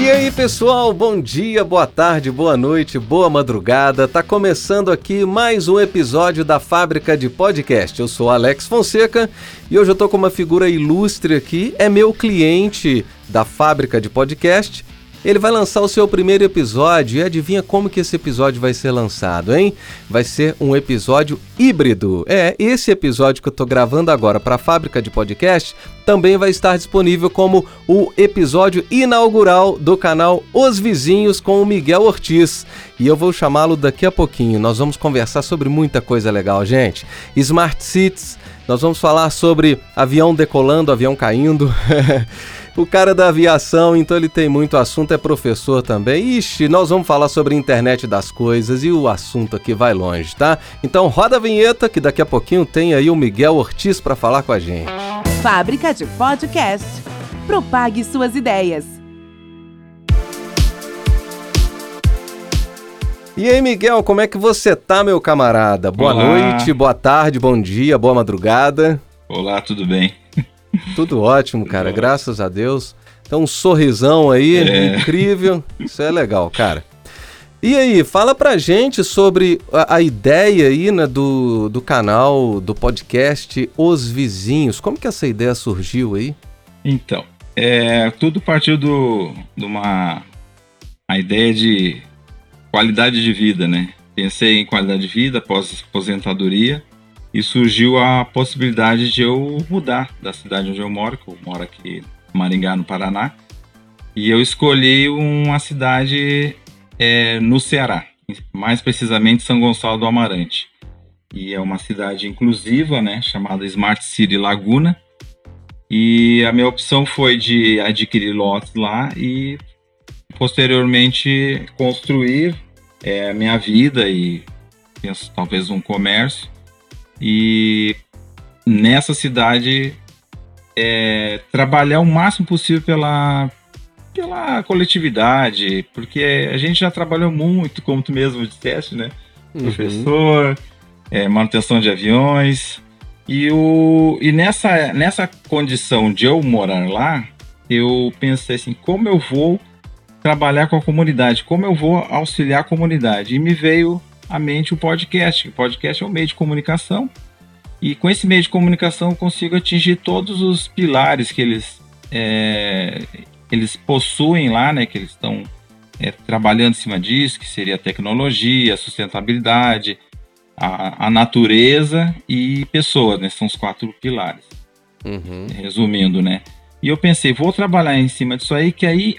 E aí, pessoal, bom dia, boa tarde, boa noite, boa madrugada. Tá começando aqui mais um episódio da Fábrica de Podcast. Eu sou Alex Fonseca e hoje eu tô com uma figura ilustre aqui, é meu cliente da Fábrica de Podcast ele vai lançar o seu primeiro episódio e adivinha como que esse episódio vai ser lançado, hein? Vai ser um episódio híbrido. É, esse episódio que eu tô gravando agora para a fábrica de podcast também vai estar disponível como o episódio inaugural do canal Os Vizinhos com o Miguel Ortiz. E eu vou chamá-lo daqui a pouquinho. Nós vamos conversar sobre muita coisa legal, gente. Smart Cities, nós vamos falar sobre avião decolando, avião caindo. o cara da aviação, então ele tem muito assunto, é professor também. Ixi, nós vamos falar sobre a internet das coisas e o assunto aqui vai longe, tá? Então roda a vinheta que daqui a pouquinho tem aí o Miguel Ortiz para falar com a gente. Fábrica de Podcast. Propague suas ideias. E aí, Miguel, como é que você tá, meu camarada? Boa Olá. noite, boa tarde, bom dia, boa madrugada. Olá, tudo bem? Tudo ótimo, cara, graças a Deus. Então, um sorrisão aí, é. incrível. Isso é legal, cara. E aí, fala pra gente sobre a, a, ideia aí, né, do, do canal, do podcast Os Vizinhos. Como que essa ideia surgiu aí? Então, é, tudo partiu do, de uma a ideia de qualidade de vida, né? Pensei em qualidade de vida após aposentadoria e surgiu a possibilidade de eu mudar da cidade onde eu moro, que eu moro aqui em Maringá, no Paraná, e eu escolhi uma cidade é, no Ceará, mais precisamente São Gonçalo do Amarante. E é uma cidade inclusiva, né, chamada Smart City Laguna. E a minha opção foi de adquirir lotes lá e posteriormente construir é, minha vida e penso talvez um comércio e nessa cidade é, trabalhar o máximo possível pela, pela coletividade, porque a gente já trabalhou muito, como tu mesmo disseste, né? Uhum. Professor, é, manutenção de aviões. E, o, e nessa, nessa condição de eu morar lá, eu pensei assim, como eu vou trabalhar com a comunidade, como eu vou auxiliar a comunidade. E me veio à mente o podcast. O podcast é um meio de comunicação. E com esse meio de comunicação eu consigo atingir todos os pilares que eles, é, eles possuem lá, né? Que eles estão é, trabalhando em cima disso, que seria a tecnologia, a sustentabilidade, a, a natureza e pessoas, né? São os quatro pilares. Uhum. Resumindo, né? E eu pensei, vou trabalhar em cima disso aí, que aí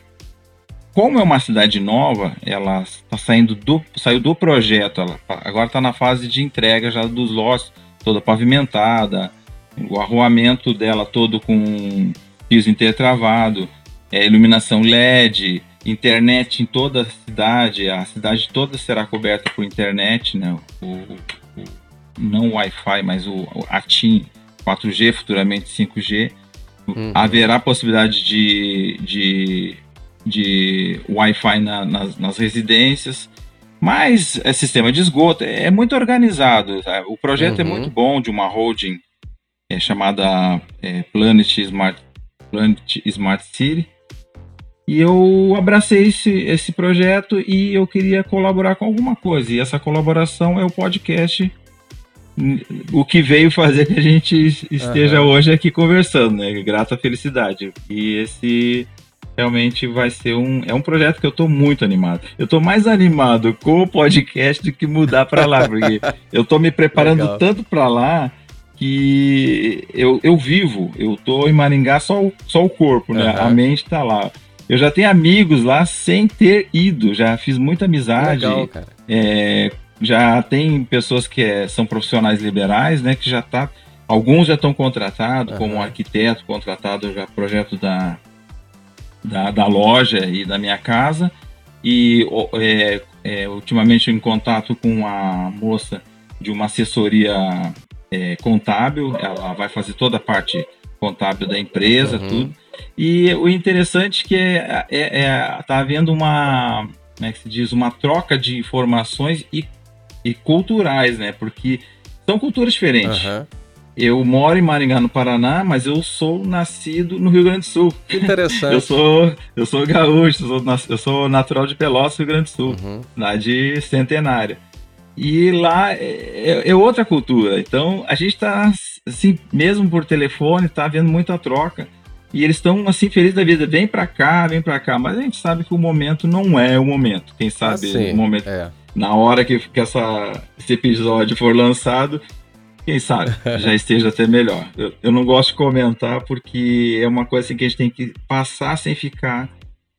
como é uma cidade nova, ela está saindo do saiu do projeto, ela agora está na fase de entrega já dos lotes, toda pavimentada, o arruamento dela todo com piso intertravado, é, iluminação LED, internet em toda a cidade, a cidade toda será coberta por internet, né? O, o, o não Wi-Fi, mas o, o ATIM 4G, futuramente 5G. Uhum. Haverá possibilidade de, de de Wi-Fi na, nas, nas, residências. Mas é sistema de esgoto, é muito organizado. Sabe? O projeto é uhum. é muito bom de uma holding é, chamada é, Planet, Smart, Planet Smart City. E eu abracei esse, esse projeto e eu queria colaborar com alguma coisa. E essa colaboração é o podcast o que veio fazer que a gente esteja uhum. hoje aqui conversando, né? Grata felicidade. E esse realmente vai ser um. É um projeto que eu tô muito animado. Eu tô mais animado com o podcast do que mudar para lá, porque eu tô me preparando Legal. tanto para lá que eu, eu vivo, eu tô em Maringá só, o, só o corpo, né? Uhum. A mente tá lá. Eu já tenho amigos lá sem ter ido, já fiz muita amizade. Legal, cara. É, já tem pessoas que é, são profissionais liberais, né? Que já tá. Alguns já estão contratados, uhum. como um arquiteto contratado já projeto da da, da loja e da minha casa. E é, é, ultimamente em contato com a moça de uma assessoria é, contábil, ela vai fazer toda a parte contábil da empresa, uhum. tudo. E o interessante é que é, é, é, tá havendo uma, como é que se diz, uma troca de informações e, e culturais, né? Porque são culturas diferentes. Uhum. Eu moro em Maringá, no Paraná, mas eu sou nascido no Rio Grande do Sul. Que interessante. eu sou, eu sou gaúcho, eu sou, eu sou natural de Pelotas, Rio Grande do Sul, uhum. de Centenária. E lá é, é, outra cultura. Então a gente está, assim, mesmo por telefone, está havendo muita troca. E eles estão assim felizes da vida, vem para cá, vem para cá, mas a gente sabe que o momento não é o momento. Quem sabe assim, o momento é. na hora que, que essa, esse episódio for lançado, quem sabe já esteja até melhor. Eu, eu, não gosto de comentar porque é uma coisa assim, que a gente tem que passar sem ficar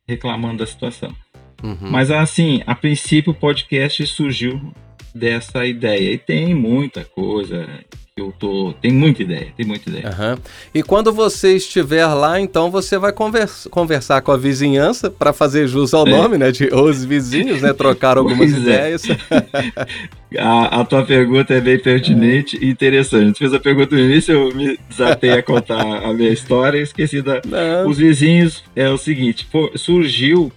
reclamando da situação. Uhum. Mas assim, a princípio o podcast surgiu dessa ideia e tem muita coisa eu tô. Tem muita ideia, tem muita ideia. Uhum. E quando você estiver lá, então você vai conversa, conversar com a vizinhança para fazer jus ao é. nome, né? De os vizinhos, né? Trocar algumas é. ideias. É. a, a, tua pergunta é bem pertinente e interessante. Fez a pergunta no início, eu me desatei a contar a minha história e esqueci da. Não. Os vizinhos é o seguinte, pô, surgiu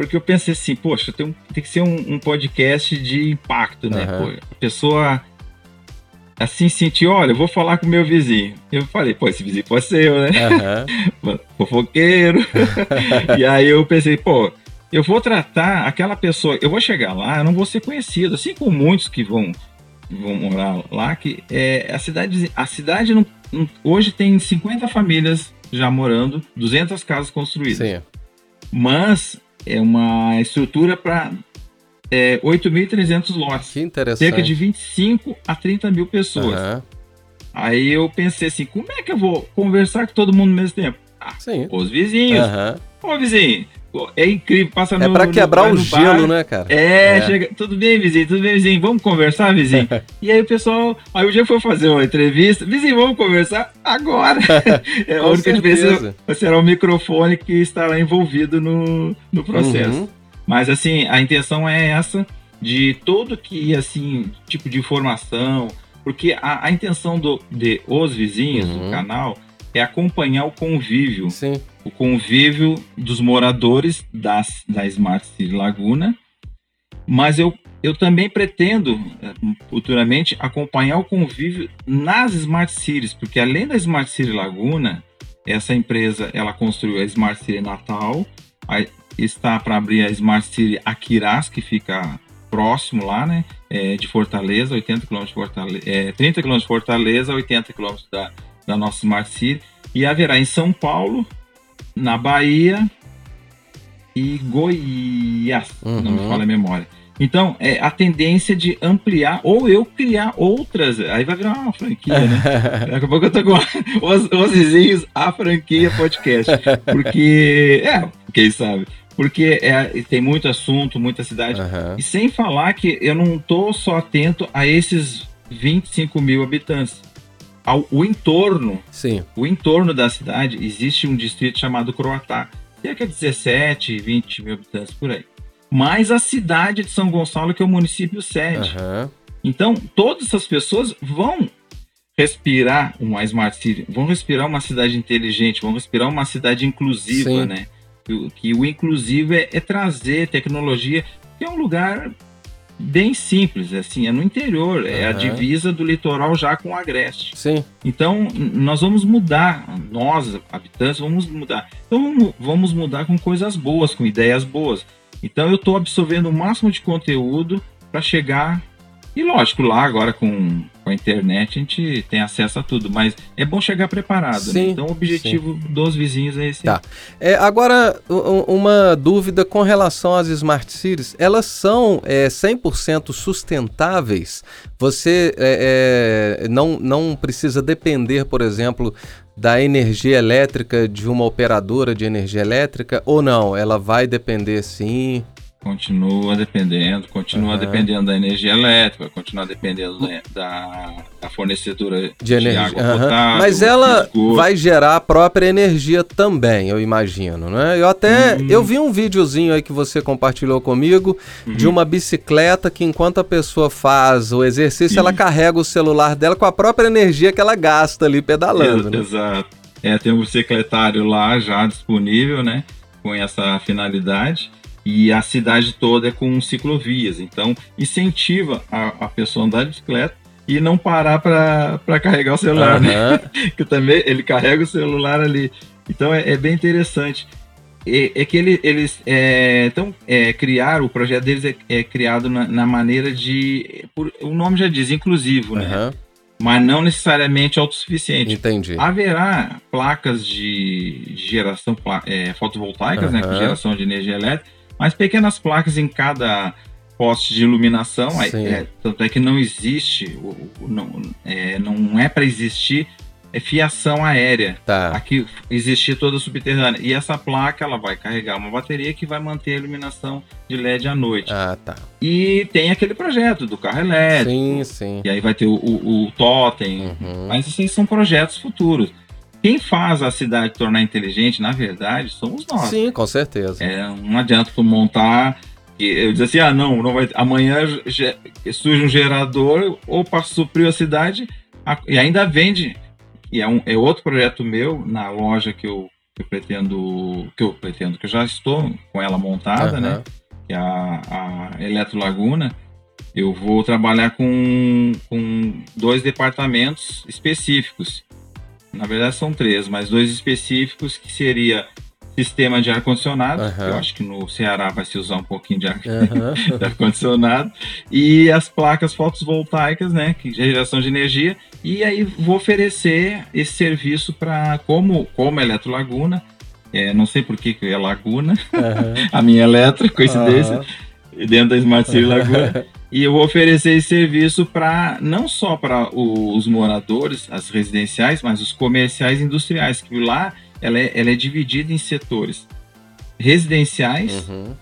porque eu pensei assim, poxa, tem, tem que ser um, um, podcast de impacto, né? Uhum. Pô, a pessoa assim senti, olha, eu vou falar com meu vizinho. Eu falei, pô, esse vizinho pode ser eu, né? Uhum. Fofoqueiro. e aí eu pensei, pô, eu vou tratar aquela pessoa, eu vou chegar lá, eu não vou ser conhecido, assim como muitos que vão vão morar lá, que é a cidade, a cidade não, não, hoje tem 50 famílias já morando, 200 casas construídas. Sim. Mas é uma estrutura para é, 8.300 lotes. Que interessante. Cerca de 25 a 30 mil pessoas. Uhum. Aí eu pensei assim, como é que eu vou conversar com todo mundo ao mesmo tempo? Ah, Sim. os vizinhos. Uhum. Ô vizinho, é incrível, passa é no É pra quebrar no, o gelo, né, cara? É, é, chega, tudo bem, vizinho, tudo bem, vizinho, vamos conversar, vizinho? e aí o pessoal, aí o dia foi fazer uma entrevista, vizinho, vamos conversar agora. é a única diferença será o microfone que estará envolvido no, no processo. Uhum. Mas assim, a intenção é essa de todo que assim tipo de informação, porque a, a intenção do, de os vizinhos uhum. do canal é acompanhar o convívio, Sim. o convívio dos moradores das, da Smart City Laguna, mas eu, eu também pretendo eh, futuramente acompanhar o convívio nas Smart Cities, porque além da Smart City Laguna, essa empresa ela construiu a Smart City Natal, a, está para abrir a Smart City Aquiraz, que fica próximo lá, né? É, de Fortaleza, 80 km de Fortaleza, é, 30 km de Fortaleza, 80 km da, da nossa Smart City. E haverá em São Paulo, na Bahia e Goiás, uhum. não me fala a memória. Então, é a tendência de ampliar ou eu criar outras. Aí vai virar uma franquia, né? Daqui a pouco eu tô com os, os vizinhos, a franquia podcast. Porque, é, quem sabe? Porque é, tem muito assunto, muita cidade. Uhum. E sem falar que eu não estou só atento a esses 25 mil habitantes. Ao, o entorno, Sim. o entorno da cidade, existe um distrito chamado Croatá, cerca de 17, 20 mil habitantes por aí. Mais a cidade de São Gonçalo, que é o município sede. Uhum. Então, todas essas pessoas vão respirar uma Smart City, vão respirar uma cidade inteligente, vão respirar uma cidade inclusiva, Sim. né? Que, que o inclusivo é, é, trazer tecnologia, que é um lugar bem simples, assim, é no interior, é a divisa do litoral já com o Agreste. Sim. Então, nós vamos mudar, nós, habitantes, vamos mudar. Então, vamos mudar com coisas boas, com ideias boas. Então, eu estou absorvendo o máximo de conteúdo para chegar e lógico, lá agora com, com a internet a gente tem acesso a tudo, mas é bom chegar preparado. Né? Sim, né? Então o objetivo sim. dos vizinhos é esse. Tá. É, agora, uma dúvida com relação às Smart Cities. Elas são é, 100% sustentáveis? Você é, é, não, não precisa depender, por exemplo, da energia elétrica de uma operadora de energia elétrica ou não? Ela vai depender sim? Continua dependendo, continua Aham. dependendo da energia elétrica, continua dependendo da, da, da fornecedora de, De energia. água aham. potável. Mas ela esgoto. vai gerar a própria energia também, eu imagino, né? Eu até Hum. eu vi um videozinho aí que você compartilhou comigo de Uhum. uma bicicleta que enquanto a pessoa faz o exercício, ela carrega o celular dela com a própria energia que ela gasta ali pedalando, Ex- né? Exato. É, tem um bicicletário lá já disponível, né? Com essa finalidade. E a cidade toda é com ciclovias. Então, incentiva a, a pessoa a andar de bicicleta e não parar para carregar o celular, né? Aham. que também ele carrega o celular ali. Então é, é bem interessante. É, é que ele, eles é, então, é, criaram, o projeto deles é, é criado na, na maneira de. por- o nome já diz, inclusivo, né? Mas não necessariamente autossuficiente. Entendi. Haverá placas de, de geração é, fotovoltaicas, né, com Aham. geração de energia elétrica, mas pequenas placas em cada poste de iluminação. é, tanto é que não existe, não é, não é para existir é fiação aérea. Tá. Aqui existia toda subterrânea. E essa placa ela vai carregar uma bateria que vai manter a iluminação de LED à noite. Ah, tá. E tem aquele projeto do carro elétrico. Sim, sim. E aí vai ter o, o, o totem, Uhum. mas esses são projetos futuros. Quem faz a cidade tornar inteligente, na verdade, somos nós. Sim, com certeza. É, não adianta tu montar. Eu dizer assim, ah, não, não vai, amanhã ge- surge um gerador ou para suprir a cidade a- e ainda vende. E é, um, é outro projeto meu na loja que eu, que eu pretendo, que eu pretendo, que eu já estou com ela montada, Aham. né? Que é a, a Eletro Laguna. Eu vou trabalhar com, com dois departamentos específicos. Na verdade são três, mas dois específicos que seria sistema de ar-condicionado, que eu acho que no Ceará vai se usar um pouquinho de ar- ar-condicionado, e as placas fotovoltaicas, né, que geração de energia, e aí vou oferecer esse serviço para como como Eletro Laguna, é, não sei por que é Laguna, Aham. a minha Eletro, coincidência, dentro da Smart City Laguna. E eu vou oferecer esse serviço para não só para os moradores, as residenciais, mas os comerciais e industriais, que lá ela é, ela é dividida em setores residenciais, Uhum.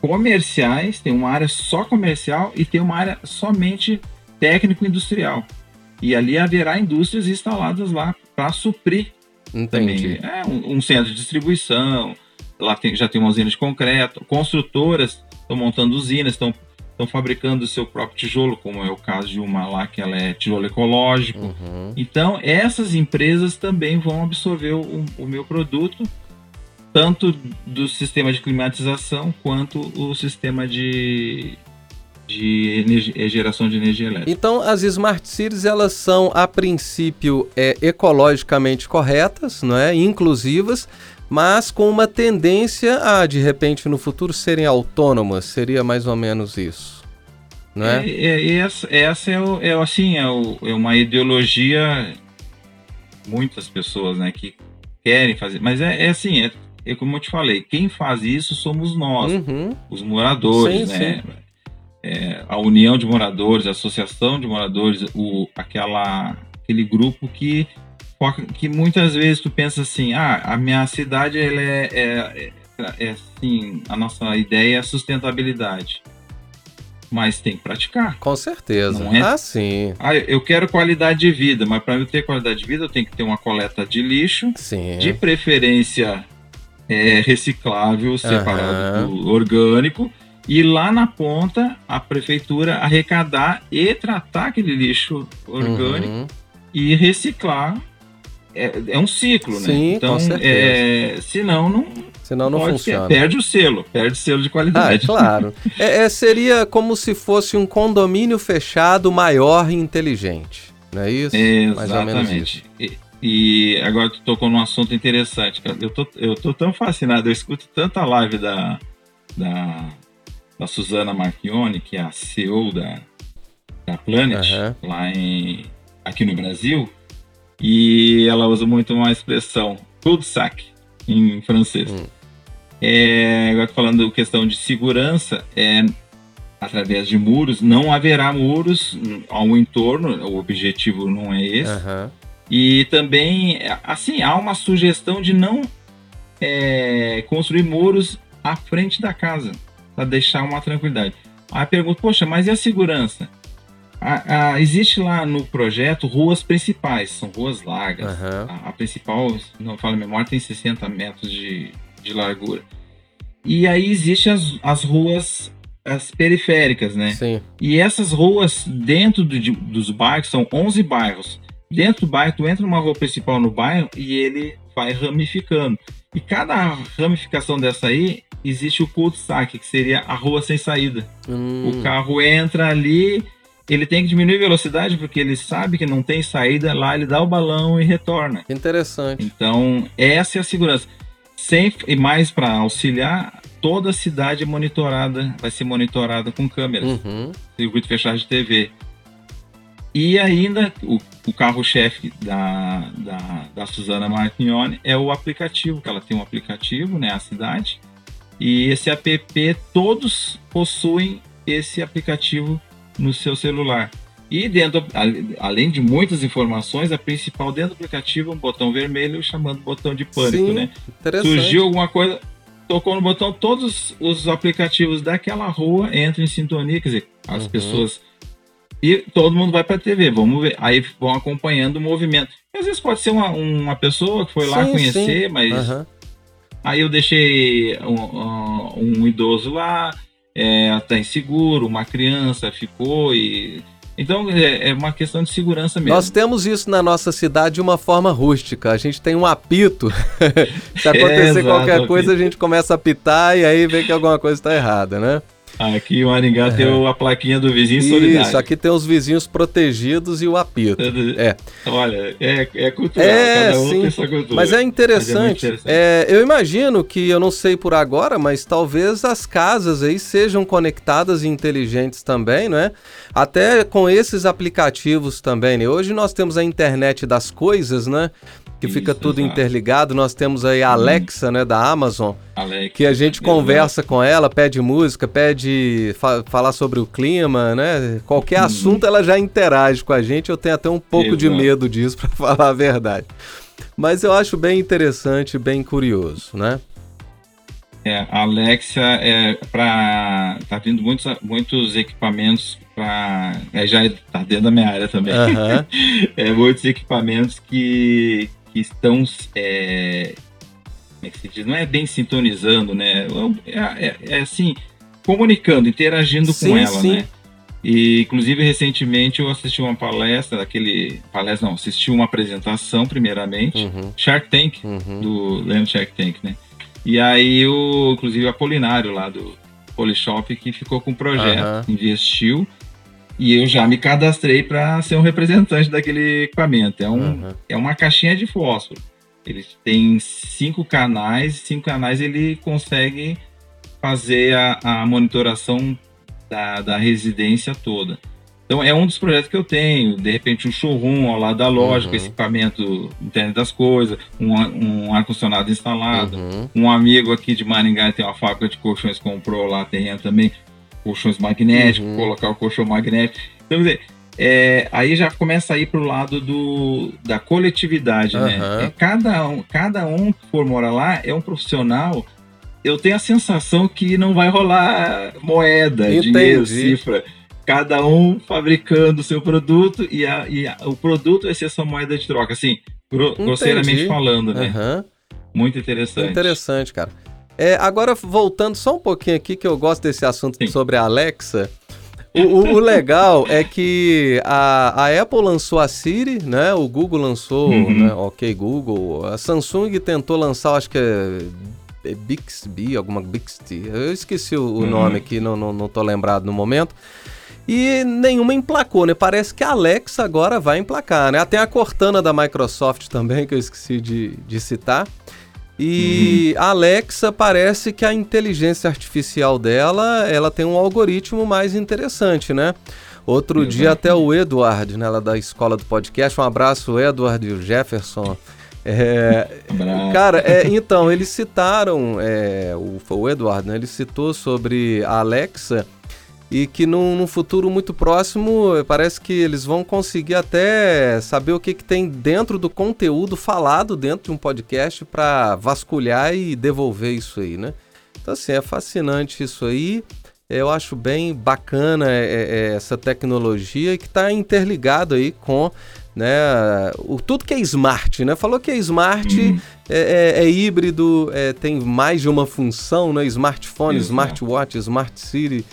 comerciais, tem uma área só comercial e tem uma área somente técnico-industrial. E ali haverá indústrias instaladas lá para suprir Entendi. também. É um, um centro de distribuição, lá tem- já tem uma usina de concreto, construtoras estão montando usinas, estão estão fabricando o seu próprio tijolo, como é o caso de uma lá que ela é tijolo ecológico. Uhum. Então, essas empresas também vão absorver o, o meu produto, tanto do sistema de climatização quanto o sistema de, de energia- geração de energia elétrica. Então, as smart cities elas são a princípio é, ecologicamente corretas, não é, inclusivas, mas com uma tendência a de repente no futuro serem autônomas. Seria mais ou menos isso, não é? É, é- essa, essa é, o- é assim, é, o- é uma ideologia muitas pessoas, né, que querem fazer, mas é, é assim, é, é como eu te falei, quem faz isso somos nós, Uhum. os moradores, Sim, né? É, a união de moradores, a associação de moradores, o, aquela, aquele grupo que que muitas vezes tu pensa assim, ah, a minha cidade ela é, é, é, é assim, a nossa ideia é sustentabilidade, mas tem que praticar. Com certeza. Não é? Ah, sim. Ah, eu quero qualidade de vida, mas para eu ter qualidade de vida eu tenho que ter uma coleta de lixo, Sim. de preferência é, reciclável, separado Aham. do orgânico, e lá na ponta a prefeitura arrecadar e tratar aquele lixo orgânico Uhum. e reciclar. É, é um ciclo, né? Sim, Então, com certeza. é, senão não, Senão não funciona. Ser, perde o selo, perde o selo de Ah, é qualidade. claro. É, é, seria como se fosse um condomínio fechado maior e inteligente. Não é isso? Mais ou menos isso. Exatamente. E, e agora tu tocou num assunto interessante, cara. Eu tô, eu tô tão fascinado, eu escuto tanta live da, da, da Suzana Marchione, que é a CEO da, da Planet, Aham. lá em, aqui no Brasil, e ela usa muito uma expressão, cul-de-sac, em francês. Hum. É, agora falando questão de segurança, é através de muros, não haverá muros ao entorno, o objetivo não é esse. Aham. E também, assim, há uma sugestão de não é, construir muros à frente da casa, para deixar uma tranquilidade. Aí pergunta, poxa, mas e a segurança? A, a, existe lá no projeto ruas principais, são ruas largas. Aham. A, a principal, não falo memória, tem 60 metros de, de largura. E aí existem as, as ruas as periféricas, né? Sim. E essas ruas dentro do- de- dos bairros, são 11 bairros. Dentro do bairro, tu entra numa rua principal no bairro e ele vai ramificando. E cada ramificação dessa aí, existe o cul-de-sac, que seria a rua sem saída. Hum, O carro entra ali, ele tem que diminuir a velocidade porque ele sabe que não tem saída, lá ele dá o balão e retorna. interessante. Então, essa é a segurança. Sem, e mais para auxiliar, toda a cidade é monitorada, vai ser monitorada com câmeras, Uhum. circuito fechado de TV. E ainda, o, o carro-chefe da, da, da Suzana Martignoni é o aplicativo, que ela tem um aplicativo, né, a cidade. E esse app, todos possuem esse aplicativo no seu celular. E dentro, além de muitas informações, a principal dentro do aplicativo é um botão vermelho chamando botão de pânico, Sim, né? Surgiu alguma coisa, tocou no botão, todos os aplicativos daquela rua entram em sintonia, quer dizer, as Uhum. pessoas. E todo mundo vai para a TV, vamos ver. Aí vão acompanhando o movimento. E às vezes pode ser uma, uma pessoa que foi lá Sim, conhecer, sim. mas Aham. aí eu deixei um, um- um idoso lá, é, tá inseguro, uma criança ficou e. Então é, é uma questão de segurança mesmo. Nós temos isso na nossa cidade de uma forma rústica. A gente tem um apito. Se acontecer exato, qualquer coisa, a gente começa a apitar e aí vê que alguma coisa está errada, né? Aqui em Maringá tem o- a plaquinha do vizinho solidário. Isso, aqui tem os vizinhos protegidos e o apito. É. Olha, é, é cultural, É, cada um sim. tem sua cultura. Mas é Mas é interessante. interessante. É, eu imagino que, eu não sei por agora, mas talvez as casas aí sejam conectadas e inteligentes também, não é? Até com esses aplicativos também, né? Hoje nós temos a internet das coisas, né? Que fica Isso, tudo exato. interligado. Nós temos aí a Alexa, né, da Amazon, Alex, que a gente exato. conversa com ela, pede música, pede fa- falar sobre o clima, né? Qualquer Uhum. assunto ela já interage com a gente. Eu tenho até um pouco de Exato. medo disso, para falar a verdade. Mas eu acho bem interessante, bem curioso, né? É, a Alexa é para tá vindo muitos, muitos equipamentos para é, já tá dentro da minha área também. Aham. É, muitos equipamentos que, que estão é, como é que se diz? Não é bem sintonizando, né? É, é- é assim comunicando, interagindo Sim, com ela, sim. né? E inclusive recentemente eu assisti uma palestra daquele palestra não, assisti uma apresentação primeiramente Uhum, Shark Tank uhum. do do Shark Tank, né? E aí o inclusive o Apolinário lá do Polishop que ficou com o projeto, Aham. investiu e eu já me cadastrei para ser um representante daquele equipamento. É um Aham. é uma caixinha de fósforo. Ele tem cinco canais, cinco canais ele consegue fazer a, a monitoração da, da residência toda. Então é um dos projetos que eu tenho. De repente um showroom ao lado da loja, Uhum. com esse equipamento internet das coisas, um, um ar-condicionado instalado. Uhum. Um amigo aqui de Maringá tem uma fábrica de colchões, comprou lá terreno também, colchões magnéticos, Uhum. colocar o colchão magnético. Então, quer dizer, é, aí já começa a ir para o lado do, da coletividade, Aham. né? É, cada, um, cada um que for morar lá é um profissional. Eu tenho a sensação que não vai rolar moeda, Entendi. dinheiro, cifra. Cada um fabricando o seu produto e, a- e a- o produto vai ser sua moeda de troca. Assim, gro- grosseiramente falando, né? Aham. Muito interessante. Interessante, cara. É, agora, voltando só um pouquinho aqui, que eu gosto desse assunto Sim. sobre a Alexa. O, o- o legal é que a, a Apple lançou a Siri, né? O Google lançou, Uhum. né? Ok Google. A Samsung tentou lançar, acho que é, é Bixby, alguma Bixby. Eu esqueci o, o Uhum. nome aqui, não, não, não tô lembrado no momento. E nenhuma emplacou, né? Parece que a Alexa agora vai emplacar, né? Tem a Cortana da Microsoft também, que eu esqueci de, de citar. E a Alexa parece que a inteligência artificial dela, ela tem um algoritmo mais interessante, né? Outro dia até o Edward, né, lá da escola do podcast, um abraço Edward e o Jefferson. É. Cara, é, então, eles citaram, é, o, o Eduardo, né? Ele citou sobre a Alexa e que num, num futuro muito próximo parece que eles vão conseguir até saber o que, que tem dentro do conteúdo falado dentro de um podcast para vasculhar e devolver isso aí, né? Então, assim, é fascinante isso aí. Eu acho bem bacana é, é essa tecnologia que está interligado aí com né, o, tudo que é smart, né? Falou que é smart, uhum. é, é, é, híbrido, é, tem mais de uma função, né? Smartphone, Exato. smartwatch, smart city,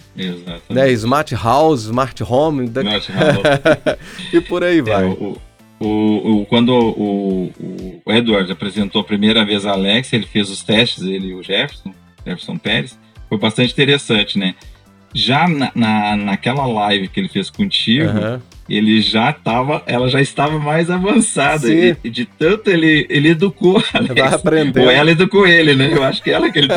né? smart house, smart home, smart house. e por aí vai. O, o, o, quando o, o, Edward apresentou a primeira vez a Alex, ele fez os testes, ele e o Jefferson, Jefferson Pérez, foi bastante interessante, né? Já na, na, naquela live que ele fez contigo, uhum. Ele já estava, ela já estava mais avançada. E, de tanto ele, ele educou a Alex. aprender. Ou ela educou ele, né? Eu acho que ela que ele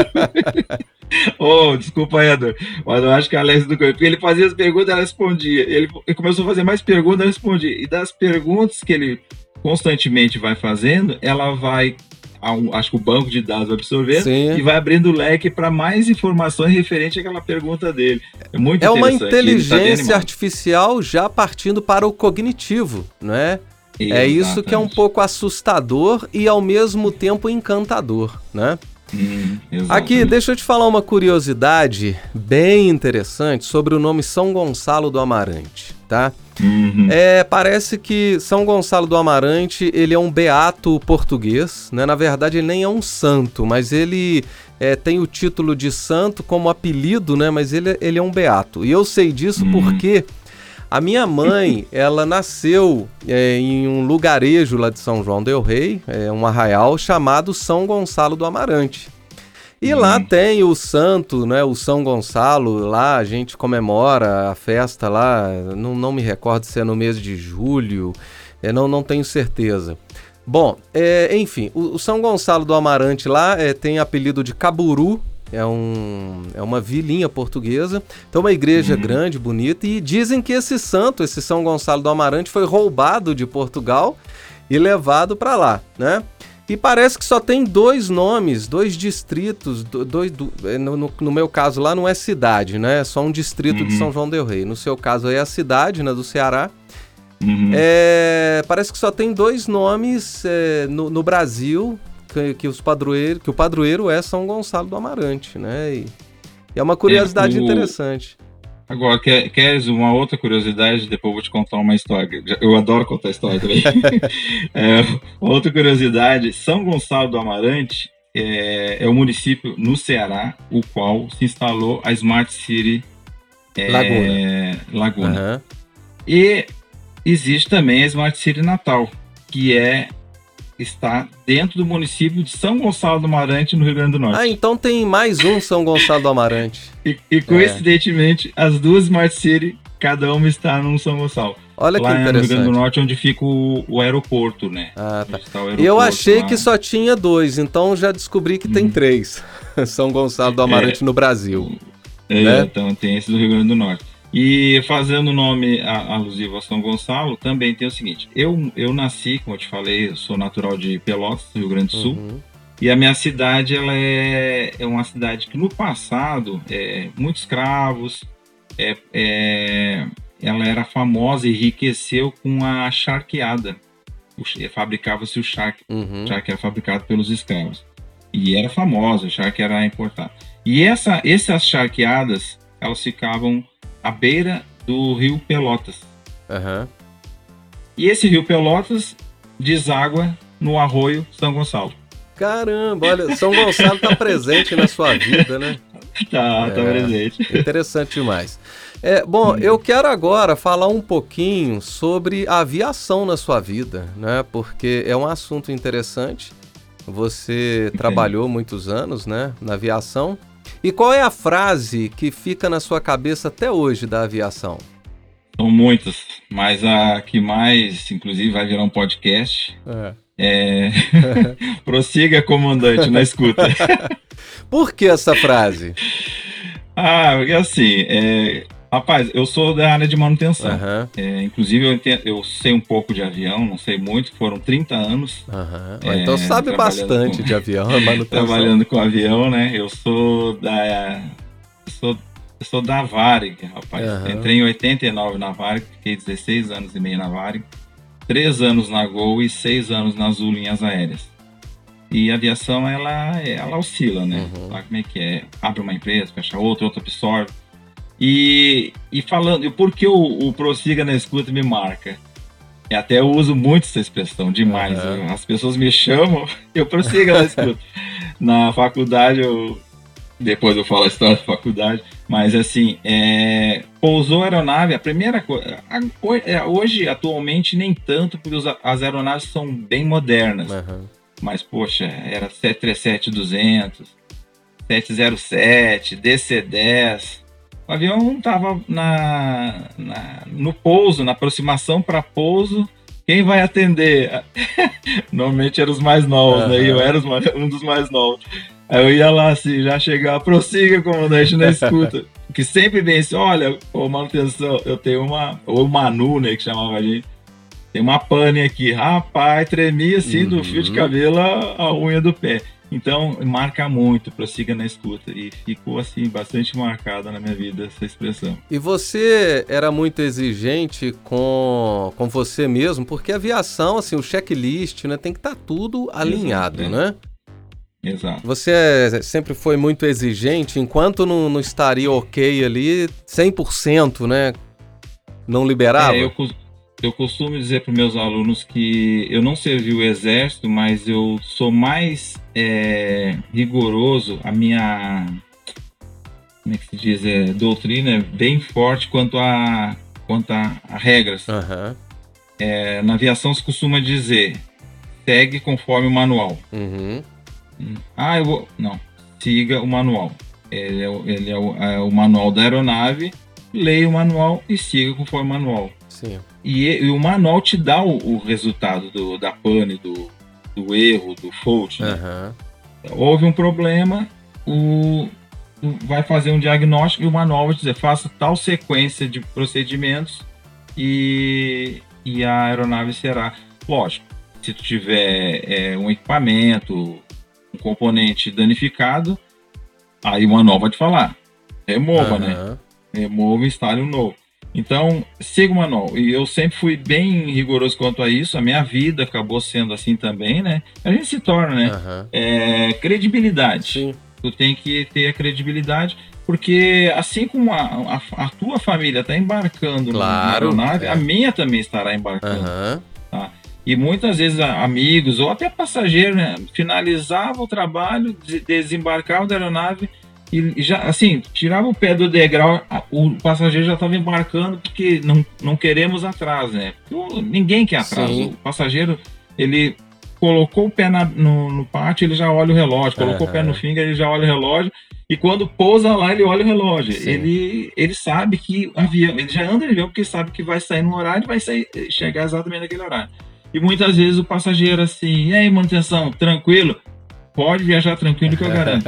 Oh, desculpa, Edward. Mas eu acho que a Alex educou ele. Porque ele fazia as perguntas ela respondia. Ele, ele começou a fazer mais perguntas, ela respondia. E das perguntas que ele constantemente vai fazendo, ela vai um, acho que o banco de dados vai absorver Sim. e vai abrindo o leque para mais informações referente àquela pergunta dele. É muito É uma tá inteligência tá artificial já partindo para o cognitivo, não é? Exatamente. É isso que é um pouco assustador e ao mesmo tempo encantador, né? Hum, Aqui, deixa eu te falar uma curiosidade bem interessante sobre o nome São Gonçalo do Amarante, tá? Uhum. É, parece que São Gonçalo do Amarante ele é um beato português, né? Na verdade, ele nem é um santo, mas ele é, tem o título de santo como apelido, né? Mas ele, ele é um beato. E eu sei disso uhum. porque a minha mãe, ela nasceu é, em um lugarejo lá de São João del Rei, é, um arraial chamado São Gonçalo do Amarante. E lá uhum. tem o santo, né, o São Gonçalo, lá a gente comemora a festa lá, não, não me recordo se é no mês de julho, é, não, não tenho certeza. Bom, é, enfim, o, o, São Gonçalo do Amarante lá é, tem apelido de Caburu, é, um, é uma vilinha portuguesa, então uma igreja uhum. grande, bonita, e dizem que esse santo, esse São Gonçalo do Amarante, foi roubado de Portugal e levado para lá, né? E parece que só tem dois nomes, dois distritos, dois, do, é, no, no, no, meu caso lá não é cidade, né? É só um distrito uhum. de São João del Rei. No seu caso aí é a cidade, né, do Ceará. Uhum. É, parece que só tem dois nomes é, no, no, Brasil que, que, os padroeiro, que o padroeiro é São Gonçalo do Amarante, né? E, e é uma curiosidade é, o... interessante. Agora, quer, queres uma outra curiosidade? Depois eu vou te contar uma história. Eu adoro contar história também. é, outra curiosidade: São Gonçalo do Amarante é, é o município no Ceará, o qual se instalou a Smart City é, Laguna. Laguna. Uhum. E existe também a Smart City Natal, que é está dentro do município de São Gonçalo do Amarante, no Rio Grande do Norte. Ah, então tem mais um São Gonçalo do Amarante. e, e, coincidentemente, é. as duas Smart City, cada uma está num São Gonçalo. Olha lá que interessante. no Rio Grande do Norte, onde fica o, o aeroporto, né? Ah, tá. E eu achei lá. que só tinha dois, então já descobri que hum. tem três. São Gonçalo do Amarante é, no Brasil. É, né? então tem esse do Rio Grande do Norte. E fazendo o nome alusivo a São Gonçalo, também tem o seguinte: eu, eu nasci, como eu te falei, eu sou natural de Pelotas, Rio Grande do Sul. Uhum. E a minha cidade ela é, é uma cidade que no passado, é, muitos escravos, é, é, ela era famosa e enriqueceu com a charqueada. Fabricava-se o charque. Uhum. O charque era fabricado pelos escravos. E era famosa, o charque era importado. E essa, essas charqueadas, elas ficavam à beira do rio Pelotas. Uhum. E esse rio Pelotas deságua no arroio São Gonçalo. Caramba, olha, São Gonçalo está presente na sua vida, né? Tá, é, tá presente. Interessante demais. É, bom, hum. eu quero agora falar um pouquinho sobre a aviação na sua vida, né? Porque é um assunto interessante. Você trabalhou muitos anos, né, na aviação. E qual é a frase que fica na sua cabeça até hoje da aviação? São muitas, mas a que mais, inclusive, vai virar um podcast é. é... Prossiga, comandante, na escuta. Por que essa frase? Ah, porque assim, é, Rapaz, eu sou da área de manutenção. Uhum. É, inclusive, eu, entendo, eu, sei um pouco de avião, não sei muito, foram 30 anos. Uhum. É, então sabe bastante com, de avião, manutenção. trabalhando com avião, né? Eu sou da. Sou, sou da Varig, rapaz. Uhum. Entrei em 89 na Varig, fiquei 16 anos e meio na Varig, 3 anos na Gol e 6 anos nas Azul Linhas Aéreas. E a aviação, ela, ela oscila, né? Uhum. Sabe como é que é? Abre uma empresa, fecha outra, outra absorve. E, e falando, por que o, o prossiga na escuta me marca? E até eu uso muito essa expressão, demais. Uhum. As pessoas me chamam, eu prossiga na escuta. na faculdade, eu, depois eu falo a história da faculdade, mas assim, é, pousou a aeronave, a primeira coisa. é, Hoje, atualmente, nem tanto, porque os- as aeronaves são bem modernas. Aham. Mas, poxa, era 737-200, 707, DC-10. O avião não estava na, na- no pouso, na aproximação para pouso. Quem vai atender? Normalmente eram os mais novos, né? E eu era mais- um dos mais novos. Aí eu ia lá, assim, já chegar, prossiga, comandante, na escuta. Que sempre vem assim, olha, ô, manutenção, eu tenho uma... Ou Manu, né, que chamava a gente. Tem uma pane aqui. Rapaz, tremia assim do Uhum. fio de cabelo a, a unha do pé. Então, marca muito, prossiga na escuta. E ficou, assim, bastante marcada na minha vida essa expressão. E você era muito exigente com, com você mesmo, porque a aviação, assim, o checklist, né, tem que estar tudo alinhado, é. né? Exato. Você sempre foi muito exigente, enquanto não, não estaria ok ali, 100%, né? Não liberava? É, eu, eu costumo dizer para meus alunos que eu não servi o exército, mas eu sou mais é, rigoroso. A minha como é que se diz, é, doutrina é bem forte quanto a quanto a, a regras. Aham. É, na aviação se costuma dizer segue conforme o manual. Uhum. Ah, eu vou. Não. Siga o manual. Ele é, o, ele é o, é o manual da aeronave. Leia o manual e siga conforme o manual. Sim. E, e o manual te dá o, o resultado do, da pane, do, do erro, do fault. né? Aham. Houve um problema, o, o- vai fazer um diagnóstico e o manual vai dizer faça tal sequência de procedimentos e, e a aeronave será. Lógico, se tu tiver é, um equipamento, um componente danificado, aí o manual vai te falar. Remova, né? Aham. remova e instale um novo. Então, siga o manual. E eu sempre fui bem rigoroso quanto a isso. A minha vida acabou sendo assim também, né? A gente se torna, né? Aham. É, credibilidade. Sim. Tu tem que ter a credibilidade, porque assim como a, a, a tua família está embarcando Claro, na aeronave, é. a minha também estará embarcando. Aham. E muitas vezes amigos ou até passageiro, né, finalizava o trabalho, des- desembarcava da aeronave e já, assim, tirava o pé do degrau, o passageiro já estava embarcando porque não, não queremos atraso, né? Ninguém quer atraso. Sim. O passageiro, ele colocou o pé na- no, no pátio, ele já olha o relógio, colocou o pé no finger, ele já olha o relógio. E quando pousa lá, ele olha o relógio. Sim. Ele, ele sabe que avião, ele já anda de avião porque sabe que vai sair no horário e vai sair, chegar exatamente naquele horário. E muitas vezes o passageiro assim, e aí, manutenção, tranquilo? Pode viajar tranquilo que eu garanto.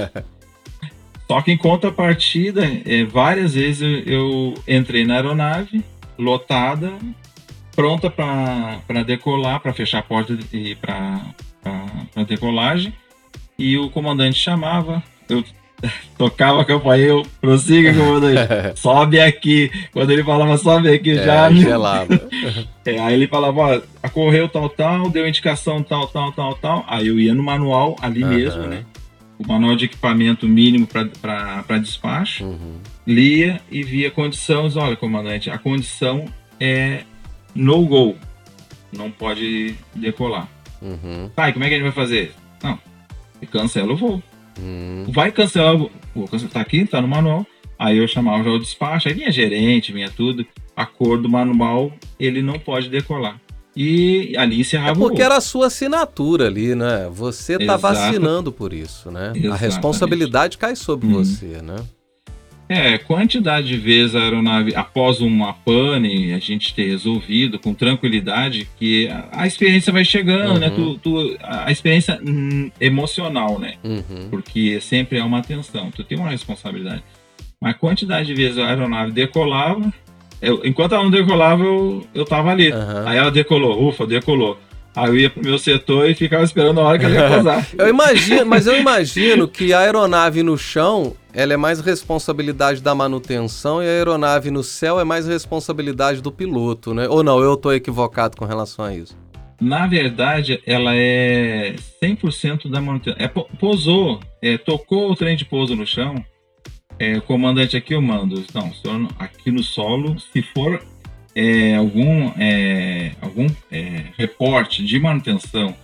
Só que em contrapartida, é, várias vezes eu, eu entrei na aeronave, lotada, pronta para decolar, para fechar a porta e para decolagem. E o comandante chamava, eu tocava a campainha, eu prossiga, comandante, sobe aqui. Quando ele falava sobe aqui, já É, me gelava. é, aí ele falava, ó, acorreu tal, tal, deu indicação tal, tal, tal, tal. Aí eu ia no manual ali mesmo, né? O manual de equipamento mínimo para despacho, Uhum. lia e via condições. Olha, comandante, a condição é no go. Não pode decolar. Uhum. Tá, e como é que a gente vai fazer? Não, cancela o voo. Uhum. Vai cancelar o voo. Tá aqui, tá no manual. Aí eu chamava já o despacho, aí vinha gerente, vinha tudo. A cor do manual, ele não pode decolar. E ali É encerrava o porque era a sua assinatura ali, né? Você Exato. assinando por isso, né? A Exatamente. responsabilidade cai sobre Uhum. você, né? É, quantidade de vezes a aeronave, após uma pane, a gente ter resolvido com tranquilidade, que a, a experiência vai chegando, Uhum. né? Tu, tu- a a experiência hum, emocional, né? Uhum. Porque sempre é uma tensão, tu tem uma responsabilidade. Mas a quantidade de vezes a aeronave decolava, eu- enquanto ela não decolava, eu, eu tava ali. Aham. Aí ela decolou, ufa, decolou. Aí eu ia pro meu setor e ficava esperando a hora que ela ia pousar. Eu imagino, mas eu imagino que a aeronave no chão, ela é mais responsabilidade da manutenção e a aeronave no céu é mais responsabilidade do piloto, né? Ou não, eu tô equivocado com relação a isso. Na verdade, ela é 100% da manutenção. É, pousou, é, tocou o trem de pouso no chão, é, comandante, aqui eu mando. Não, senhor, aqui no solo, se for é, algum, é, algum é, reporte de manutenção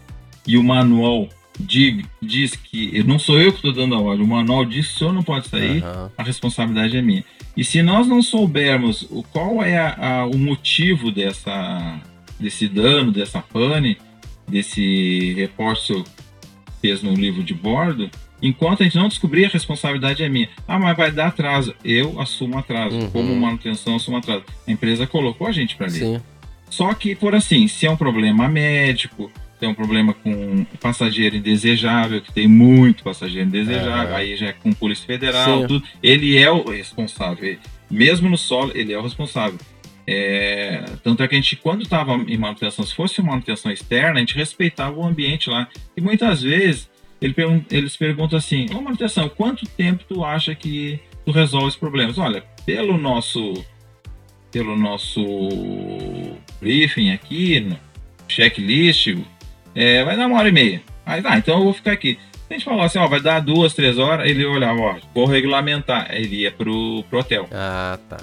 e o manual diz, diz que não sou eu que estou dando a ordem, o manual diz que o senhor não pode sair, uhum. a responsabilidade é minha. E se nós não soubermos o, qual é a, a, o motivo dessa, desse dano, dessa pane, desse reporte que fez no livro de bordo, enquanto a gente não descobrir, a responsabilidade é minha. Ah, mas vai dar atraso. Eu assumo atraso. Uhum. Como manutenção, assumo atraso. A empresa colocou a gente para ali. Sim. Só que, por assim, se é um problema médico, tem um problema com passageiro indesejável, que tem muito passageiro indesejável, é. aí já é com Polícia Federal, tudo. Ele é o responsável. Mesmo no solo, ele é o responsável. É, tanto é que a gente, quando estava em manutenção, se fosse uma manutenção externa, a gente respeitava o ambiente lá. E muitas vezes ele pergun eles perguntam assim: Ô manutenção, quanto tempo tu acha que tu resolve os problemas? Olha, pelo nosso, pelo nosso briefing aqui, checklist, é, vai dar uma hora e meia. Aí, ah, então eu vou ficar aqui. A gente falou assim, ó, vai dar duas, três horas, ele olhava, ó, vou regulamentar. Ele ia pro, pro hotel. Ah, tá.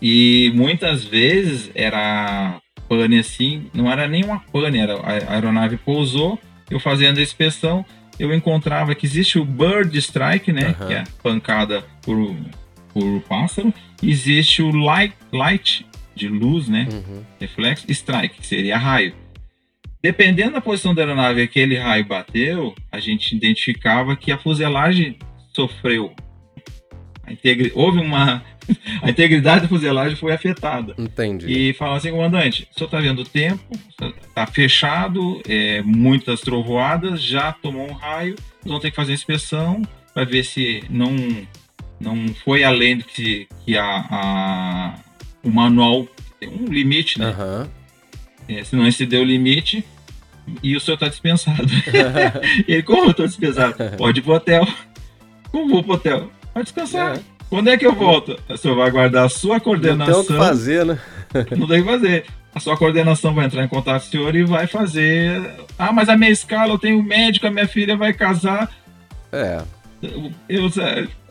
E muitas vezes era pane assim, não era nem uma pane, era, a aeronave pousou, eu fazendo a inspeção, eu encontrava que existe o bird strike, né, uhum. que é pancada por, por pássaro, existe o light, light de luz, né, uhum. reflexo, strike, que seria raio. Dependendo da posição da aeronave que aquele raio bateu, a gente identificava que a fuselagem sofreu. Houve uma. A integridade da fuselagem foi afetada. Entendi. E fala assim, comandante, o senhor está vendo o tempo, está fechado, é, muitas trovoadas, já tomou um raio, vamos ter que fazer a inspeção para ver se não, não foi além do que, que a, a o manual tem um limite, né? Uhum. É, se não exceder o limite, e o senhor está dispensado. ele, como eu estou dispensado? Pode ir pro hotel. Como vou pro hotel? Pode descansar. É. Quando é que eu volto? O senhor vai guardar a sua coordenação. Não tem o que fazer, né? não tem o que fazer. A sua coordenação vai entrar em contato com o senhor e vai fazer. Ah, mas a minha escala, eu tenho um médico, a minha filha vai casar. É. Eu, eu,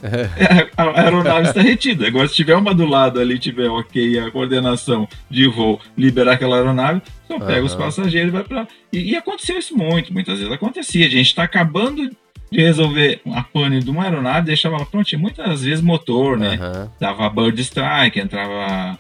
é, a aeronave está retida. Agora, se tiver uma do lado ali, tiver ok a coordenação de voo, liberar aquela aeronave, só pega uhum. os passageiros e vai para. E, e, aconteceu isso muito, muitas vezes acontecia. A gente está acabando de resolver a pane de uma aeronave, deixava ela pronta. Muitas vezes motor, né? Uhum. Dava bird strike, entrava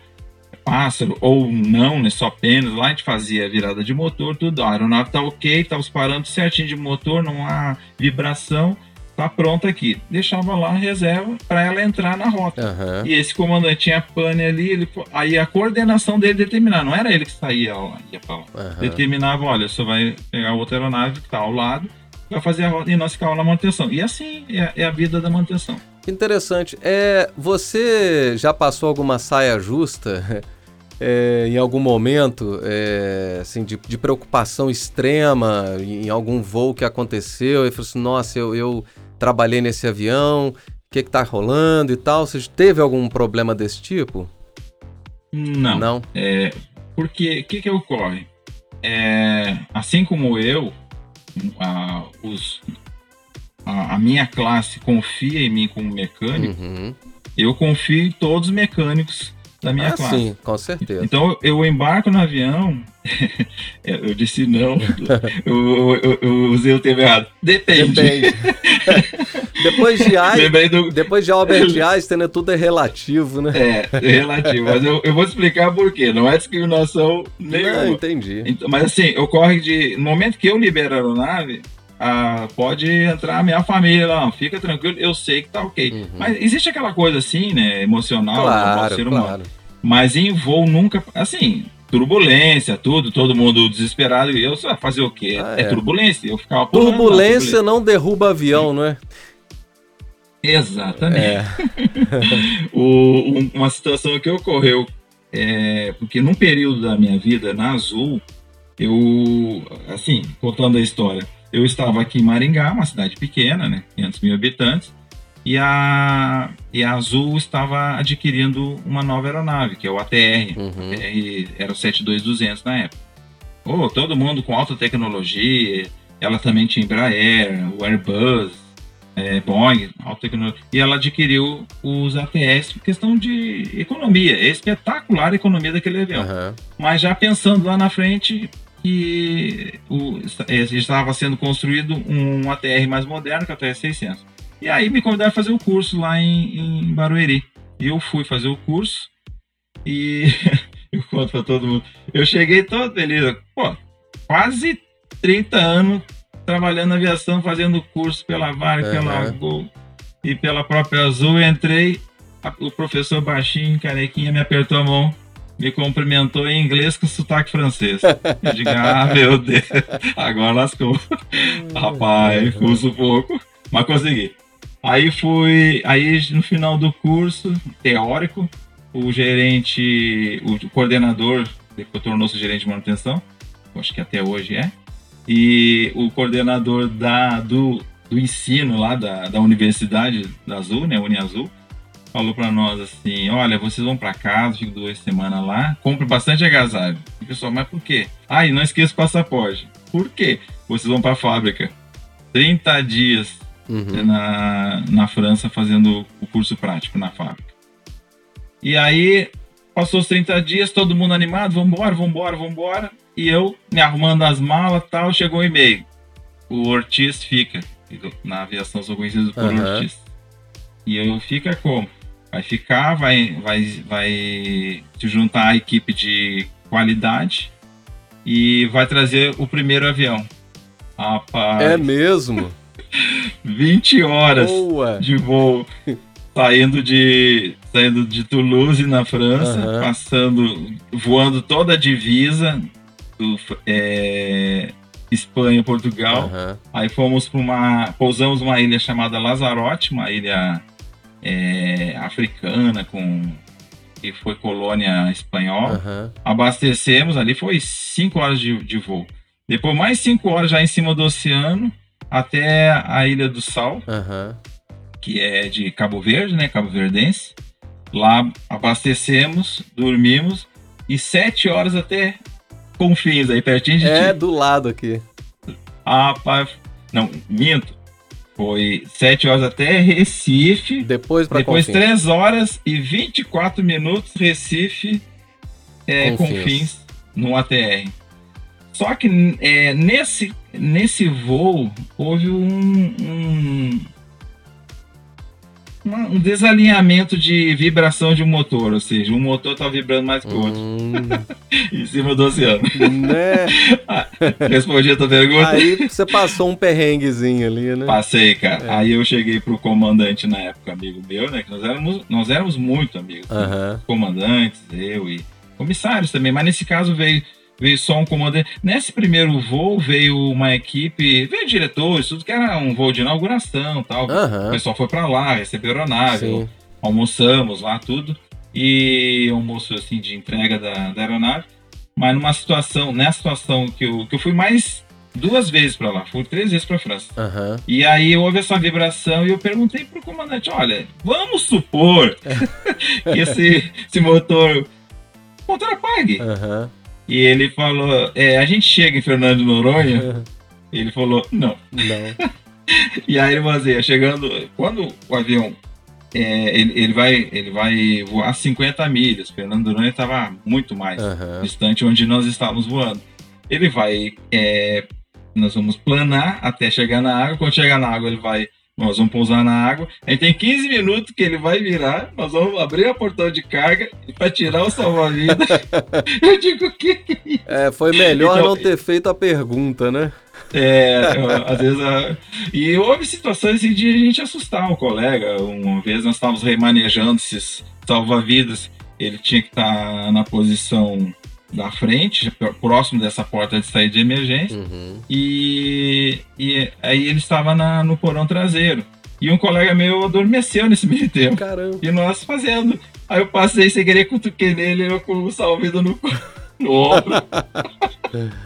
pássaro, ou não, né? Só pênis. Lá a gente fazia virada de motor, tudo. A aeronave tá ok, tá os parâmetros certinho de motor, não há vibração tá pronta aqui. Deixava lá a reserva para ela entrar na rota. Uhum. E esse comandante tinha pane ali, ele, aí a coordenação dele determinava, não era ele que saía ó, ia lá. Uhum. Determinava, olha, você vai pegar outra aeronave que está ao lado, vai fazer a rota e nós ficávamos na manutenção. E assim é, é a vida da manutenção. Interessante. É, você já passou alguma saia justa? É, em algum momento é, assim, de, de, preocupação extrema em algum voo que aconteceu e falou assim, nossa, eu, eu trabalhei nesse avião, o que está rolando e tal. Você teve algum problema desse tipo? Não. Não? É, porque o que, que ocorre? É, assim como eu, a, os, a, a, minha classe confia em mim como mecânico, uhum. eu confio em todos os mecânicos da minha ah, classe. Sim, com certeza. Então eu embarco no avião, eu disse não, eu, eu, eu, usei o termo errado. Depende. Depende. depois de Einstein, do... depois de Albert Einstein, né, tudo é relativo, né? É, é relativo. Mas eu, eu vou explicar por quê. Não é discriminação nenhuma. Não, entendi. Então, mas assim, ocorre de. No momento que eu libero a aeronave, ah, pode entrar a minha família lá, fica tranquilo, eu sei que tá ok. Uhum. Mas existe aquela coisa assim, né, emocional claro, do ser humano. Claro. Mas em voo nunca, assim, turbulência, tudo, todo mundo desesperado, e eu só fazer o quê? Ah, é. é. turbulência, eu ficava Turbulência não derruba avião, não é? Exatamente. É. o, um, uma situação que ocorreu, é, porque num período da minha vida na Azul, eu, assim, contando a história, eu estava aqui em Maringá, uma cidade pequena, né, 500 mil habitantes, e a, e a Azul estava adquirindo uma nova aeronave, que é o ATR, uhum. ATR era o 72200 na época. Oh, todo mundo com alta tecnologia, ela também tinha Embraer, o Airbus, é, Boeing, alta tecnologia, e ela adquiriu os ATS por questão de economia, é espetacular a economia daquele avião. Aham. Mas já pensando lá na frente que o, é, estava sendo construído um ATR mais moderno, que é o ATR 600. E aí me convidaram a fazer o curso lá em, em Barueri. E eu fui fazer o curso e eu conto pra todo mundo. Eu cheguei todo feliz. Pô, quase 30 anos trabalhando na aviação, fazendo curso pela Vale, pela Aham. Gol e pela própria Azul. Eu entrei, a- o professor baixinho, carequinha, me apertou a mão, me cumprimentou em inglês com sotaque francês. Eu digo, ah, meu Deus, agora lascou. Rapaz, fui um sufoco, mas consegui. Aí fui, aí no final do curso teórico, o gerente, o coordenador, depois tornou-se gerente de manutenção, acho que até hoje é, e o coordenador da, do, do ensino lá da, da Universidade da Azul, né, Uniazul, falou para nós assim, olha, vocês vão para casa, ficam duas semanas lá, compre bastante agasalho. E o pessoal, mas por quê? Ah, e não esqueça o passaporte. Por quê? Vocês vão para a fábrica. 30 dias Uhum. na, na França fazendo o curso prático na fábrica. E aí, passou os 30 dias, todo mundo animado, vambora, vambora, vambora. E eu me arrumando as malas tal, chegou um e-mail. O Ortiz fica. Na aviação sou conhecido por Aham. Ortiz. E eu fica como? Vai ficar, vai, vai, vai se juntar à equipe de qualidade e vai trazer o primeiro avião. Rapaz, É mesmo? 20 horas Boa! de voo saindo de saindo de Toulouse na França, Aham. passando voando toda a divisa do é, Espanha, Portugal. Aham. Aí fomos para uma pousamos numa ilha chamada Lazarote, uma ilha é, africana com que foi colônia espanhola. Aham. Abastecemos ali foi 5 horas de, de voo. Depois mais 5 horas já em cima do oceano até a Ilha do Sal Aham. que é de Cabo Verde, né? Cabo Verdense. Lá abastecemos, dormimos e sete horas até Confins, aí pertinho de É ti. do lado aqui. Ah, pá, não, minto. Foi sete horas até Recife. Depois pra Depois Confins. três horas e 24 minutos Recife, é, Confins. Confins, no ATR. Só que é, nesse, nesse voo houve um, um, uma- um desalinhamento de vibração de um motor, ou seja, um motor está vibrando mais que o outro Hum, em cima do oceano. né? Respondi a tua pergunta? Aí você passou um perrenguezinho ali, né? Passei, cara. É. Aí eu cheguei pro comandante na época, amigo meu, né? Que nós éramos, nós éramos muito amigos. Aham. comandantes, eu e comissários também, mas nesse caso veio, veio só um comandante. Nesse primeiro voo veio uma equipe, veio diretores, tudo que era um voo de inauguração e tal. O Aham. pessoal foi pra lá, recebeu a nave, Sim. almoçamos lá, tudo. E almoço assim de entrega da, da aeronave. Mas numa situação, nessa situação que eu, que eu fui mais duas vezes pra lá, fui três vezes pra França. Aham. E aí houve essa vibração e eu perguntei pro comandante, olha, vamos supor que esse, esse motor, o motor apague. Aham. E ele falou, é, a gente chega em Fernando de Noronha? Ele falou, não. Não. E aí, Mazia, chegando, quando o avião, é, ele, ele, vai, ele vai voar 50 milhas, Fernando de Noronha estava muito mais Aham. distante onde nós estávamos voando. Ele vai, é, nós vamos planar até chegar na água. Quando chegar na água, ele vai, nós vamos pousar na água. Aí tem 15 minutos que ele vai virar. Nós vamos abrir a portão de carga para tirar o salva-vidas. Eu digo o que? é? É, foi melhor Então- não ter feito a pergunta, né? É, às vezes. a- E houve situações assim, de a gente assustar um colega. Uma vez nós estávamos remanejando esses salva-vidas. Ele tinha que estar na posição da frente, próximo dessa porta de saída de emergência. Uhum. E, e aí ele estava na- no porão traseiro. E um colega meu adormeceu nesse meio tempo. Caramba. E nós fazendo. Aí eu passei sem querer, cutuquei nele, eu com o salvido no, no ombro.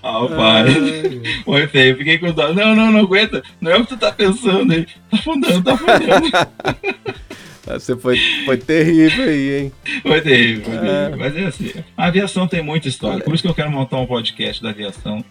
Ah, pai. Ai. Foi feio, eu fiquei com dó. Não, não, não aguenta. Não é o que tu tá pensando aí. Tá afundando, tá afundando. Você foi, foi terrível aí, hein? Foi terrível, foi terrível. É. Mas é assim. A aviação tem muita história. Por isso que eu quero montar um podcast da aviação.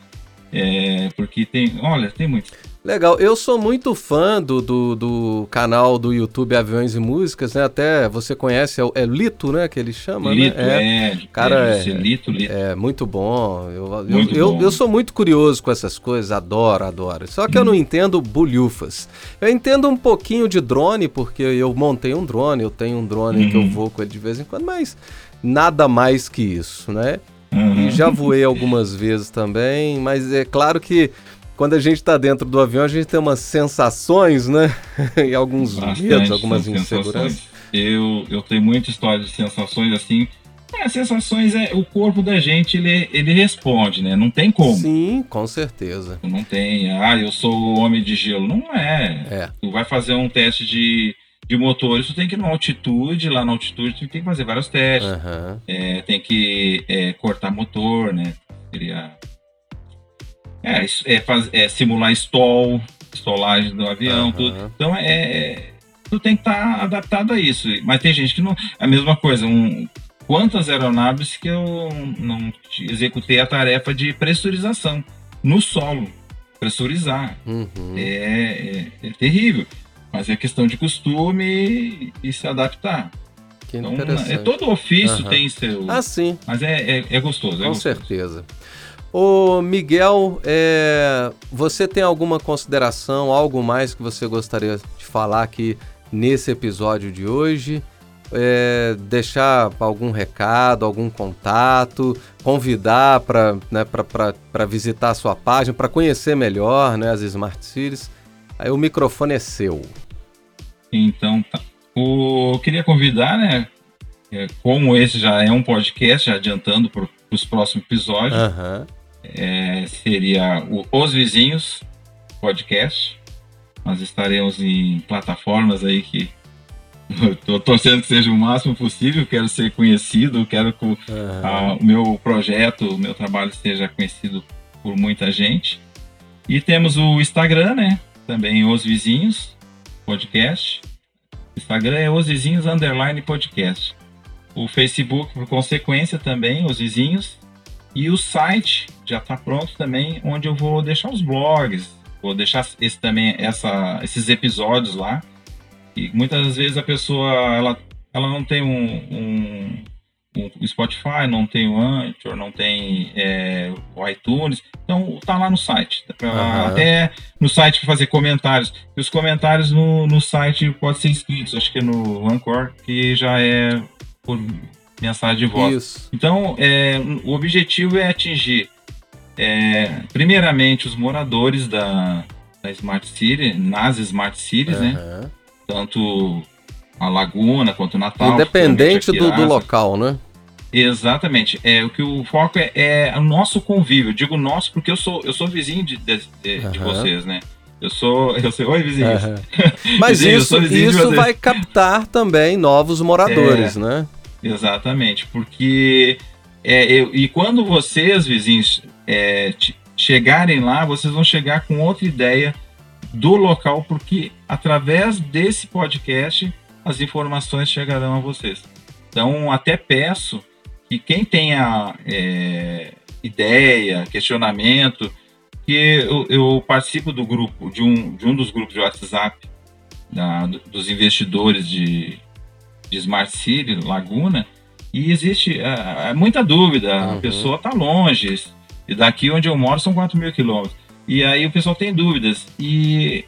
É, porque tem, olha, tem muito. Legal, eu sou muito fã do, do, do, canal do YouTube Aviões e Músicas, né? Até você conhece, é, é Lito, né? Que ele chama, Lito, né? É, é cara, é, Lito, Lito. É, muito bom. Eu, muito eu, bom. Eu, eu, sou muito curioso com essas coisas, adoro, adoro. Só que hum. eu não entendo bolhufas. Eu entendo um pouquinho de drone, porque eu montei um drone, eu tenho um drone que eu vou com ele de vez em quando, mas nada mais que isso, né? Uhum. E já voei algumas vezes também, mas é claro que quando a gente está dentro do avião, a gente tem umas sensações, né? e alguns Bastante medos, algumas inseguranças. Eu, eu tenho muita história de sensações assim. É, sensações é o corpo da gente ele, ele responde, né? Não tem como. Sim, com certeza. Não tem. Ah, eu sou o homem de gelo. Não é. É. Tu vai fazer um teste de, de motores, tu tem que ir na altitude, lá na altitude tu tem que fazer vários testes. Uhum. É, tem que é, cortar motor, né? Seria é, é, faz, é simular stall, stolagem do avião, Uhum. tudo. Então é, é, tu tem que estar adaptado a isso. Mas tem gente que não. A mesma coisa, um, quantas aeronaves que eu não executei a tarefa de pressurização no solo. Pressurizar. Uhum. É, é, é terrível. Mas é questão de costume e, se adaptar. Que Então, é, todo ofício Aham. tem seu. Ah, sim, Mas é, é, é gostoso. é com gostoso. certeza. Ô Miguel, é, você tem alguma consideração, algo mais que você gostaria de falar aqui nesse episódio de hoje? É, deixar algum recado, algum contato, convidar para né, visitar a sua página, para conhecer melhor né, as Smart Cities. Aí o microfone é seu. Então, tá. O, eu queria convidar, né? é, Como esse já é um podcast, já adiantando para os próximos episódios, Aham. É, seria o Os Vizinhos Podcast. Nós estaremos em plataformas aí que tô torcendo que seja o máximo possível. Quero ser conhecido, quero que o, aham. ah, o meu projeto, o meu trabalho seja conhecido por muita gente. E temos o Instagram, né? Também Os Vizinhos Podcast. Instagram é Os Vizinhos Underline Podcast. O Facebook, por consequência, também, Os Vizinhos. E o site já está pronto também, onde eu vou deixar os blogs, vou deixar esse também essa, esses episódios lá. E muitas vezes a pessoa ela, ela não tem um, um, um Spotify, não tem o Anchor, não tem é, o iTunes, então tá lá no site. Pra- Aham. Até no site pra fazer comentários. E os comentários no, no site podem ser escritos, acho que é no Anchor, que já é por mensagem de voz. Isso. Então, é, o objetivo é atingir, é, primeiramente, os moradores da, da Smart City, nas Smart Cities, né? Aham. Tanto a Laguna quanto o Natal. Independente do, do local, né? Exatamente. É, o que o foco é, é o nosso convívio. Eu digo nosso porque eu sou, eu sou vizinho de, de, de- de Aham. vocês, né? Eu sou. Eu sou. Oi, vizinho. Aham. Mas Vizinho, isso, vizinho isso vai captar também novos moradores, né? Exatamente, porque é, eu- e quando vocês, vizinhos, é, chegarem lá, vocês vão chegar com outra ideia do local, porque através desse podcast as informações chegarão a vocês. Então, até peço que quem tenha é, ideia, questionamento, que eu, eu participo do grupo, de um, de um dos grupos de WhatsApp da- do- dos investidores de, de Smart City, Laguna, e existe é, é, muita dúvida. Uhum. A pessoa está longe, e daqui onde eu moro são 4 mil quilômetros. E aí o pessoal tem dúvidas. E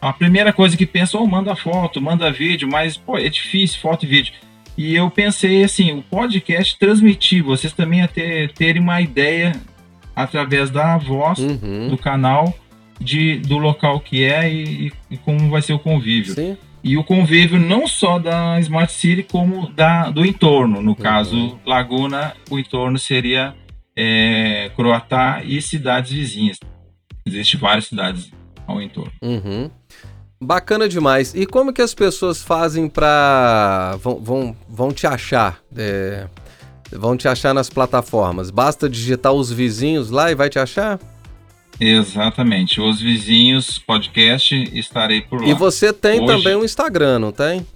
a primeira coisa que pensa, oh, manda foto, manda vídeo, mas pô, é difícil, foto e vídeo. E eu pensei assim, o podcast transmitir, vocês também a ter, terem uma ideia através da voz Uhum. do canal de, do local que é e, e como vai ser o convívio. Sim. E o convívio não só da Smart City, como da, do entorno. No caso, Laguna, o entorno seria é, Croatá e cidades vizinhas. Existem várias cidades ao entorno. Uhum. Bacana demais. E como que as pessoas fazem pra. vão, vão, vão te achar? É, Vão te achar nas plataformas. Basta digitar os vizinhos lá e vai te achar? Exatamente. Os vizinhos podcast estarei por lá. E você tem Hoje- também um Instagram, não tem?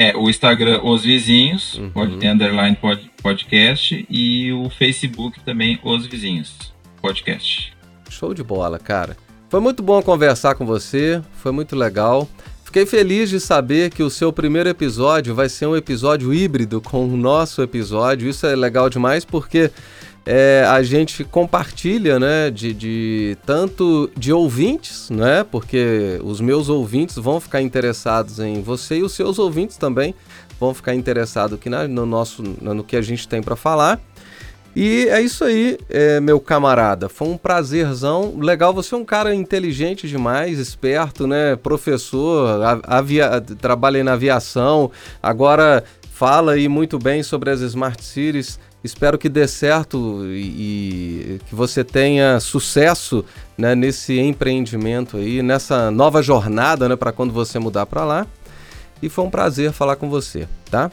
É, o Instagram Os Vizinhos, Uhum. pod- underline pod- podcast, e o Facebook também Os Vizinhos. podcast. Show de bola, cara. Foi muito bom conversar com você, foi muito legal. Fiquei feliz de saber que o seu primeiro episódio vai ser um episódio híbrido com o nosso episódio. Isso é legal demais porque é, a gente compartilha, né, de, de, tanto de ouvintes, né, porque os meus ouvintes vão ficar interessados em você e os seus ouvintes também vão ficar interessados aqui na, no nosso, no que a gente tem para falar. E é isso aí, é, meu camarada. Foi um prazerzão. Legal, você é um cara inteligente demais, esperto, né? Professor, avia... trabalha na aviação, agora fala aí muito bem sobre as Smart Cities. Espero que dê certo e, e que você tenha sucesso né, nesse empreendimento aí, nessa nova jornada né, para quando você mudar para lá. E foi um prazer falar com você, tá?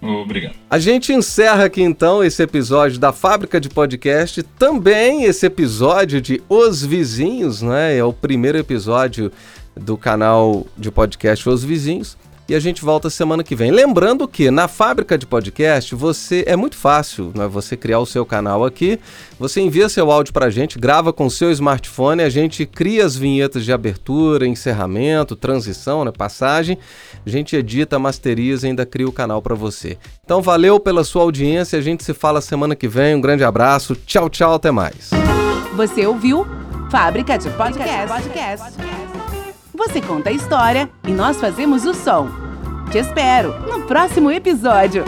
Obrigado. A gente encerra aqui então esse episódio da Fábrica de Podcast, também esse episódio de Os Vizinhos, né? É o primeiro episódio do canal de podcast Os Vizinhos e a gente volta semana que vem. Lembrando que na fábrica de podcast você é muito fácil, né? Você criar o seu canal aqui, você envia seu áudio para a gente, grava com seu smartphone, a gente cria as vinhetas de abertura, encerramento, transição, né? Passagem, a gente edita, masteriza, e ainda cria o canal para você. Então valeu pela sua audiência, a gente se fala semana que vem. Um grande abraço, tchau, tchau, até mais. Você ouviu Fábrica de Podcast. podcast. Você conta a história e nós fazemos o som. Te espero no próximo episódio.